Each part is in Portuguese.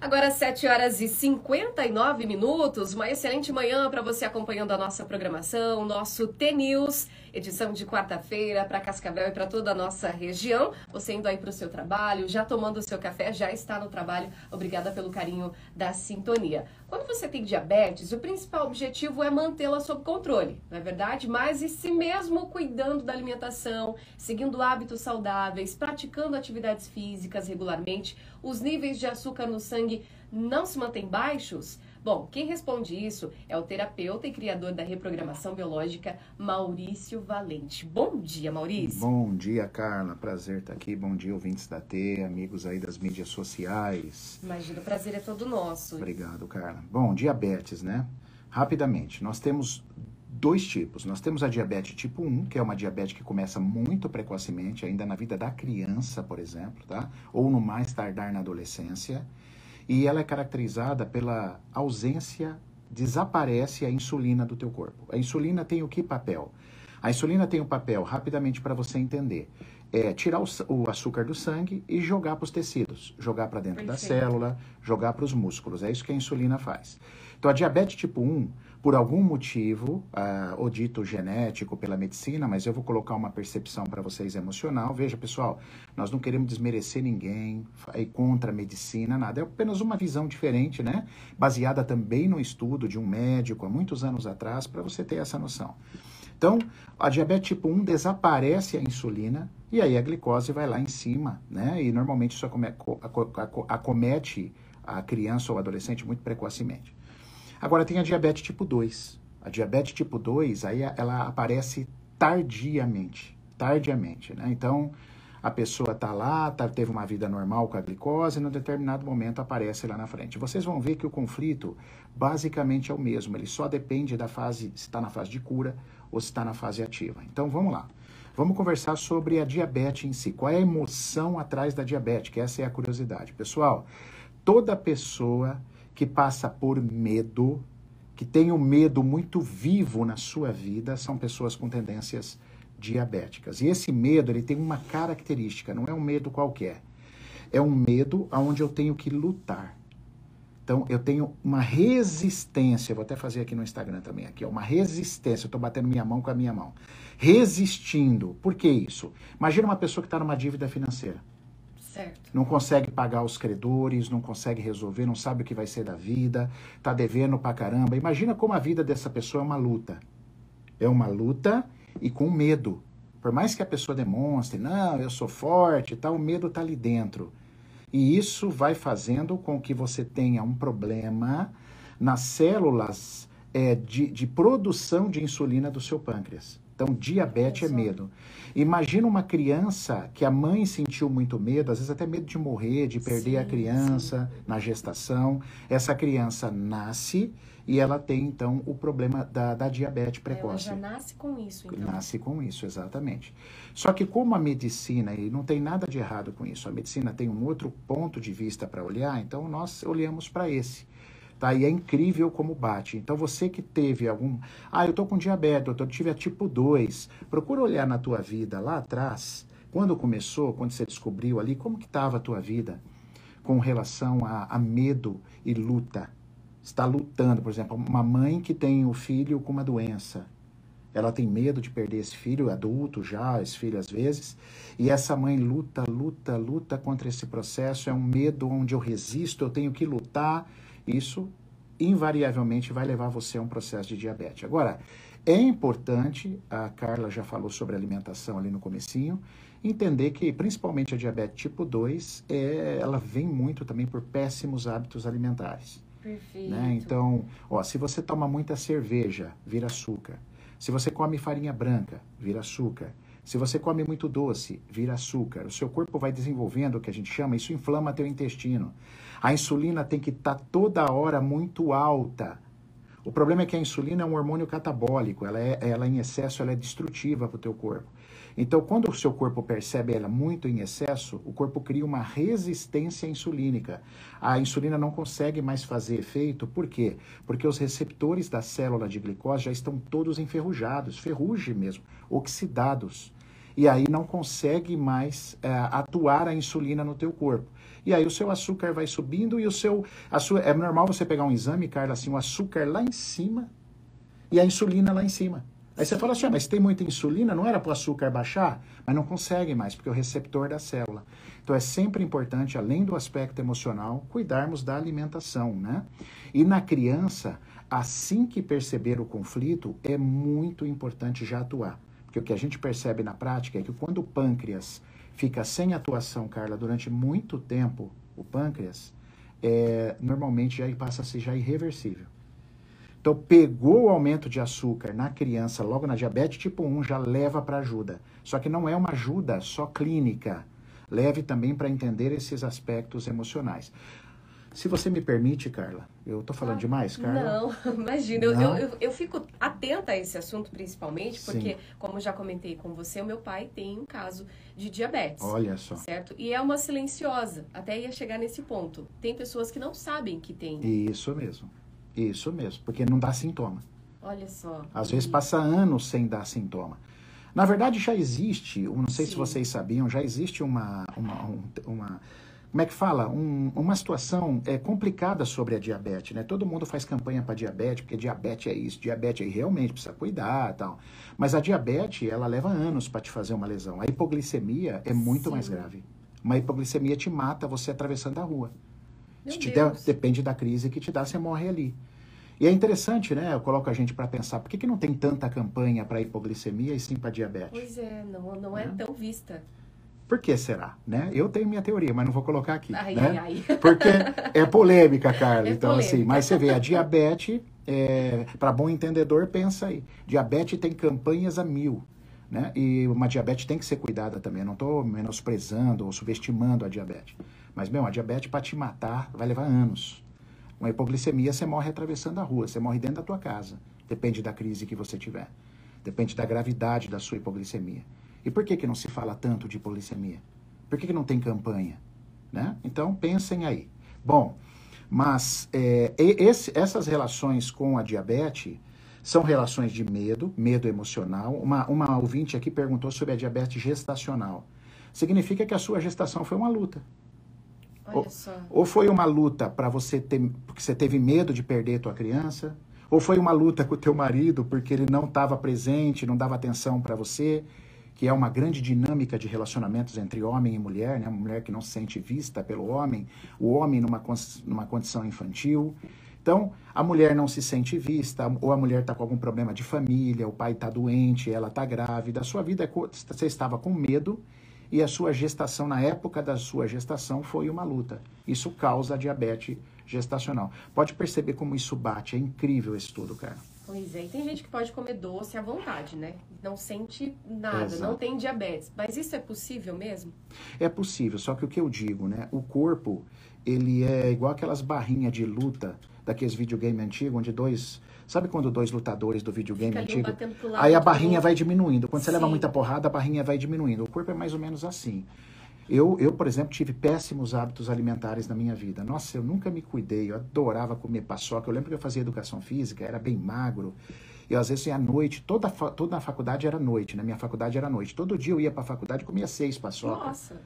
Agora 7 horas e 59 minutos, uma excelente manhã para você acompanhando a nossa programação, nosso T-News, edição de quarta-feira para Cascavel e para toda a nossa região. Você indo aí para o seu trabalho, já tomando o seu café, já está no trabalho. Obrigada pelo carinho da sintonia. Quando você tem diabetes, o principal objetivo é mantê-la sob controle, não é verdade? Mas e se mesmo cuidando da alimentação, seguindo hábitos saudáveis, praticando atividades físicas regularmente, os níveis de açúcar no sangue não se mantêm baixos? Bom, quem responde isso é o terapeuta e criador da reprogramação biológica, Maurício Valente. Bom dia, Maurício. Bom dia, Carla. Prazer estar aqui. Bom dia, ouvintes da T, amigos aí das mídias sociais. Imagina, o prazer é todo nosso. Obrigado, Carla. Bom, diabetes, né? Rapidamente, nós temos dois tipos. Nós temos a diabetes tipo 1, que é uma diabetes que começa muito precocemente, ainda na vida da criança, por exemplo, tá? Ou no mais tardar na adolescência. E ela é caracterizada pela ausência, desaparece a insulina do teu corpo. A insulina tem o que papel? A insulina tem o um papel, rapidamente para você entender, é tirar o, o, açúcar do sangue e jogar para os tecidos, jogar para dentro Perfeito. da célula, jogar para os músculos. É isso que a insulina faz. Então, a diabetes tipo 1, por algum motivo, uh, ou dito genético pela medicina, mas eu vou colocar uma percepção para vocês emocional. Veja, pessoal, nós não queremos desmerecer ninguém, ir contra a medicina, nada. É apenas uma visão diferente, né? Baseada também no estudo de um médico há muitos anos atrás, para você ter essa noção. Então, a diabetes tipo 1 desaparece a insulina e aí a glicose vai lá em cima, né? E normalmente isso acomete a criança ou adolescente muito precocemente. Agora tem a diabetes tipo 2. A diabetes tipo 2, aí ela aparece tardiamente, tardiamente, né? Então, a pessoa está lá, tá, teve uma vida normal com a glicose, e num determinado momento aparece lá na frente. Vocês vão ver que o conflito basicamente é o mesmo, ele só depende da fase, se está na fase de cura ou se está na fase ativa. Então vamos lá. Vamos conversar sobre a diabetes em si. Qual é a emoção atrás da diabetes? Que essa é a curiosidade. Pessoal, toda pessoa que passa por medo, que tem o um medo muito vivo na sua vida, são pessoas com tendências diabéticas. E esse medo, ele tem uma característica, não é um medo qualquer. É um medo onde eu tenho que lutar. Então, eu tenho uma resistência, vou até fazer aqui no Instagram também, aqui, uma resistência, eu estou batendo minha mão com a minha mão. Resistindo. Por que isso? Imagina uma pessoa que está numa dívida financeira. Certo. Não consegue pagar os credores, não consegue resolver, não sabe o que vai ser da vida, tá devendo pra caramba. Imagina como a vida dessa pessoa é uma luta. É uma luta e com medo. Por mais que a pessoa demonstre, não, eu sou forte tal, o medo tá ali dentro. E isso vai fazendo com que você tenha um problema nas células é, de, de produção de insulina do seu pâncreas. Então, diabetes é medo. Imagina uma criança que a mãe sentiu muito medo, às vezes até medo de morrer, de perder sim, a criança sim. na gestação. Essa criança nasce e ela tem, então, o problema da, da diabetes precoce. Ela já nasce com isso, então. Nasce com isso, exatamente. Só que como a medicina, e não tem nada de errado com isso, a medicina tem um outro ponto de vista para olhar, então nós olhamos para esse. Tá? E é incrível como bate. Então você que teve algum. Ah, eu tô com diabetes, eu tive a tipo 2. Procura olhar na tua vida lá atrás, quando começou, quando você descobriu ali, como que estava a tua vida com relação a, a medo e luta. Está lutando, por exemplo, uma mãe que tem o um filho com uma doença. Ela tem medo de perder esse filho, adulto já, esse filho às vezes, e essa mãe luta, luta, luta contra esse processo. É um medo onde eu resisto, eu tenho que lutar isso invariavelmente vai levar você a um processo de diabetes. Agora, é importante, a Carla já falou sobre alimentação ali no comecinho, entender que principalmente a diabetes tipo 2, é, ela vem muito também por péssimos hábitos alimentares. Perfeito. Né? Então, ó, se você toma muita cerveja, vira açúcar. Se você come farinha branca, vira açúcar. Se você come muito doce, vira açúcar. O seu corpo vai desenvolvendo o que a gente chama, isso inflama teu intestino. A insulina tem que estar tá toda hora muito alta. O problema é que a insulina é um hormônio catabólico, ela, é, ela em excesso ela é destrutiva para o teu corpo. Então, quando o seu corpo percebe ela muito em excesso, o corpo cria uma resistência insulínica. A insulina não consegue mais fazer efeito, por quê? Porque os receptores da célula de glicose já estão todos enferrujados, ferrugem mesmo, oxidados e aí não consegue mais é, atuar a insulina no teu corpo. E aí o seu açúcar vai subindo e o seu. A sua, é normal você pegar um exame, Carla, assim, o açúcar lá em cima e a insulina lá em cima. Aí você fala assim, ah, mas tem muita insulina, não era para o açúcar baixar? Mas não consegue mais, porque é o receptor da célula. Então é sempre importante, além do aspecto emocional, cuidarmos da alimentação, né? E na criança, assim que perceber o conflito, é muito importante já atuar. Porque o que a gente percebe na prática é que quando o pâncreas fica sem atuação, Carla, durante muito tempo, o pâncreas, é, normalmente já passa a ser já irreversível. Então, pegou o aumento de açúcar na criança, logo na diabetes tipo 1, já leva para ajuda. Só que não é uma ajuda só clínica. Leve também para entender esses aspectos emocionais. Se você me permite, Carla, eu estou falando ah, demais, Carla? Não, imagina. Não? Eu, eu, eu, fico atenta a esse assunto, principalmente, porque, Sim. como já comentei com você, o meu pai tem um caso de diabetes. Olha só. Certo? E é uma silenciosa. Até ia chegar nesse ponto. Tem pessoas que não sabem que tem. Isso mesmo. Isso mesmo. Porque não dá sintoma. Olha só. Às vezes passa anos sem dar sintoma. Na verdade, já existe, não sei Sim. se vocês sabiam, já existe uma, uma, uma como é que fala? Um, uma situação é, complicada sobre a diabetes, né? Todo mundo faz campanha para diabetes, porque diabetes é isso, diabetes é realmente precisa cuidar tal. Mas a diabetes, ela leva anos para te fazer uma lesão. A hipoglicemia é muito Sim. mais grave. Uma hipoglicemia te mata você atravessando a rua. Der, depende da crise que te dá, você morre ali. E é interessante, né? Eu coloco a gente para pensar, por que, que não tem tanta campanha para hipoglicemia e sim para diabetes? Pois é, não, não é, é tão vista. Por que será? Né? Eu tenho minha teoria, mas não vou colocar aqui. Ai, né? ai, ai. Porque é polêmica, Carla. É então, assim, polêmica. assim, mas você vê, a diabetes, é, para bom entendedor, pensa aí. Diabetes tem campanhas a mil. Né? E uma diabetes tem que ser cuidada também. Eu não estou menosprezando ou subestimando a diabetes. Mas, meu, a diabetes para te matar vai levar anos. Uma hipoglicemia, você morre atravessando a rua, você morre dentro da tua casa. Depende da crise que você tiver. Depende da gravidade da sua hipoglicemia. E por que, que não se fala tanto de polissemia? Por que, que não tem campanha? Né? Então, pensem aí. Bom, mas é, esse, essas relações com a diabetes são relações de medo, medo emocional. Uma, uma ouvinte aqui perguntou sobre a diabetes gestacional. Significa que a sua gestação foi uma luta. Ou, ou foi uma luta para você ter, porque você teve medo de perder a tua criança, ou foi uma luta com o teu marido porque ele não estava presente, não dava atenção para você que é uma grande dinâmica de relacionamentos entre homem e mulher, né? Uma mulher que não se sente vista pelo homem, o homem numa, numa condição infantil. Então, a mulher não se sente vista, ou a mulher está com algum problema de família, o pai está doente, ela está grávida, a sua vida, é você estava com medo e a sua gestação, na época da sua gestação, foi uma luta. Isso causa diabetes gestacional. Pode perceber como isso bate, é incrível esse estudo, cara. Pois é, e tem gente que pode comer doce à vontade, né? Não sente nada, Exato. não tem diabetes. Mas isso é possível mesmo? É possível, só que o que eu digo, né? O corpo, ele é igual aquelas barrinhas de luta daqueles videogame antigos, onde dois. Sabe quando dois lutadores do videogame antigo. Aí a barrinha vai diminuindo. Quando Sim. você leva muita porrada, a barrinha vai diminuindo. O corpo é mais ou menos assim. Eu, eu, por exemplo, tive péssimos hábitos alimentares na minha vida. Nossa, eu nunca me cuidei, eu adorava comer paçoca. Eu lembro que eu fazia educação física, era bem magro. E às vezes à noite, toda, toda a faculdade era noite, né? Minha faculdade era noite. Todo dia eu ia para a faculdade e comia seis paçoca. Nossa!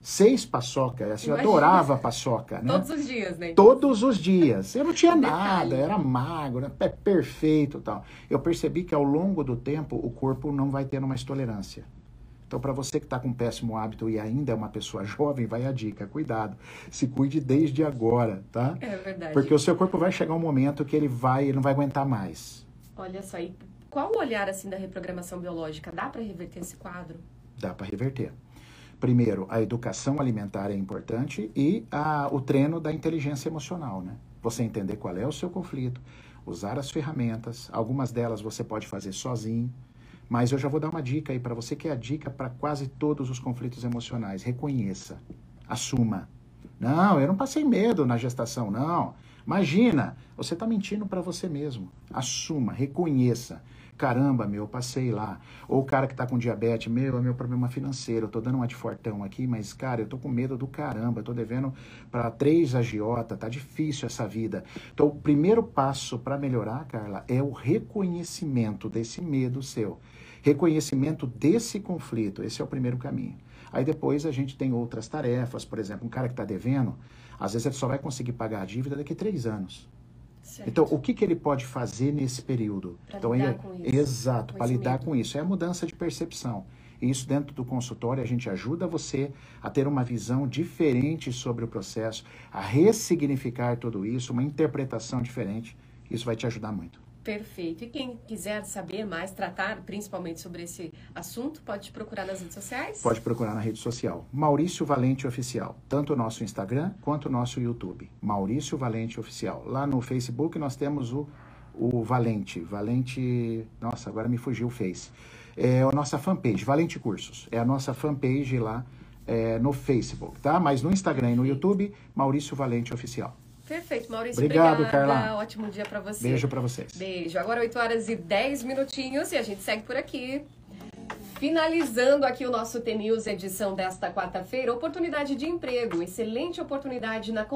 Seis paçoca, assim, eu adorava paçoca, né? Todos os dias, né? Todos os dias. Eu não tinha nada, era magro, né? perfeito tal. Eu percebi que ao longo do tempo o corpo não vai tendo mais tolerância. Então, para você que está com um péssimo hábito e ainda é uma pessoa jovem, vai a dica: cuidado, se cuide desde agora, tá? É verdade. Porque o seu corpo vai chegar um momento que ele vai, ele não vai aguentar mais. Olha só, e qual o olhar assim da reprogramação biológica? Dá para reverter esse quadro? Dá para reverter. Primeiro, a educação alimentar é importante e a, o treino da inteligência emocional, né? Você entender qual é o seu conflito, usar as ferramentas, algumas delas você pode fazer sozinho, mas eu já vou dar uma dica aí para você que é a dica para quase todos os conflitos emocionais. Reconheça, assuma. Não, eu não passei medo na gestação, não. Imagina, você está mentindo para você mesmo. Assuma, reconheça. Caramba, meu, eu passei lá. Ou o cara que está com diabetes, meu, é meu problema financeiro. Eu tô dando uma de fortão aqui, mas, cara, eu tô com medo do caramba. Eu tô devendo para três agiota, tá difícil essa vida. Então, o primeiro passo para melhorar, Carla, é o reconhecimento desse medo seu reconhecimento desse conflito. Esse é o primeiro caminho. Aí depois a gente tem outras tarefas, por exemplo, um cara que está devendo, às vezes ele só vai conseguir pagar a dívida daqui a três anos. Certo. Então, o que, que ele pode fazer nesse período? Pra então, lidar ele- com isso, Exato, para lidar medo. com isso. É a mudança de percepção. E isso dentro do consultório, a gente ajuda você a ter uma visão diferente sobre o processo, a ressignificar tudo isso, uma interpretação diferente. Isso vai te ajudar muito. Perfeito. E quem quiser saber mais, tratar principalmente sobre esse assunto, pode te procurar nas redes sociais? Pode procurar na rede social. Maurício Valente Oficial. Tanto o nosso Instagram quanto o nosso YouTube. Maurício Valente Oficial. Lá no Facebook nós temos o, o Valente. Valente. Nossa, agora me fugiu o Face. É a nossa fanpage, Valente Cursos. É a nossa fanpage lá é, no Facebook, tá? Mas no Instagram e no YouTube, Maurício Valente Oficial. Perfeito, Maurício. Obrigado, obrigada. Carla. Ótimo dia para você. Beijo pra vocês. Beijo. Agora 8 horas e 10 minutinhos e a gente segue por aqui. Finalizando aqui o nosso T-News edição desta quarta-feira, oportunidade de emprego, excelente oportunidade na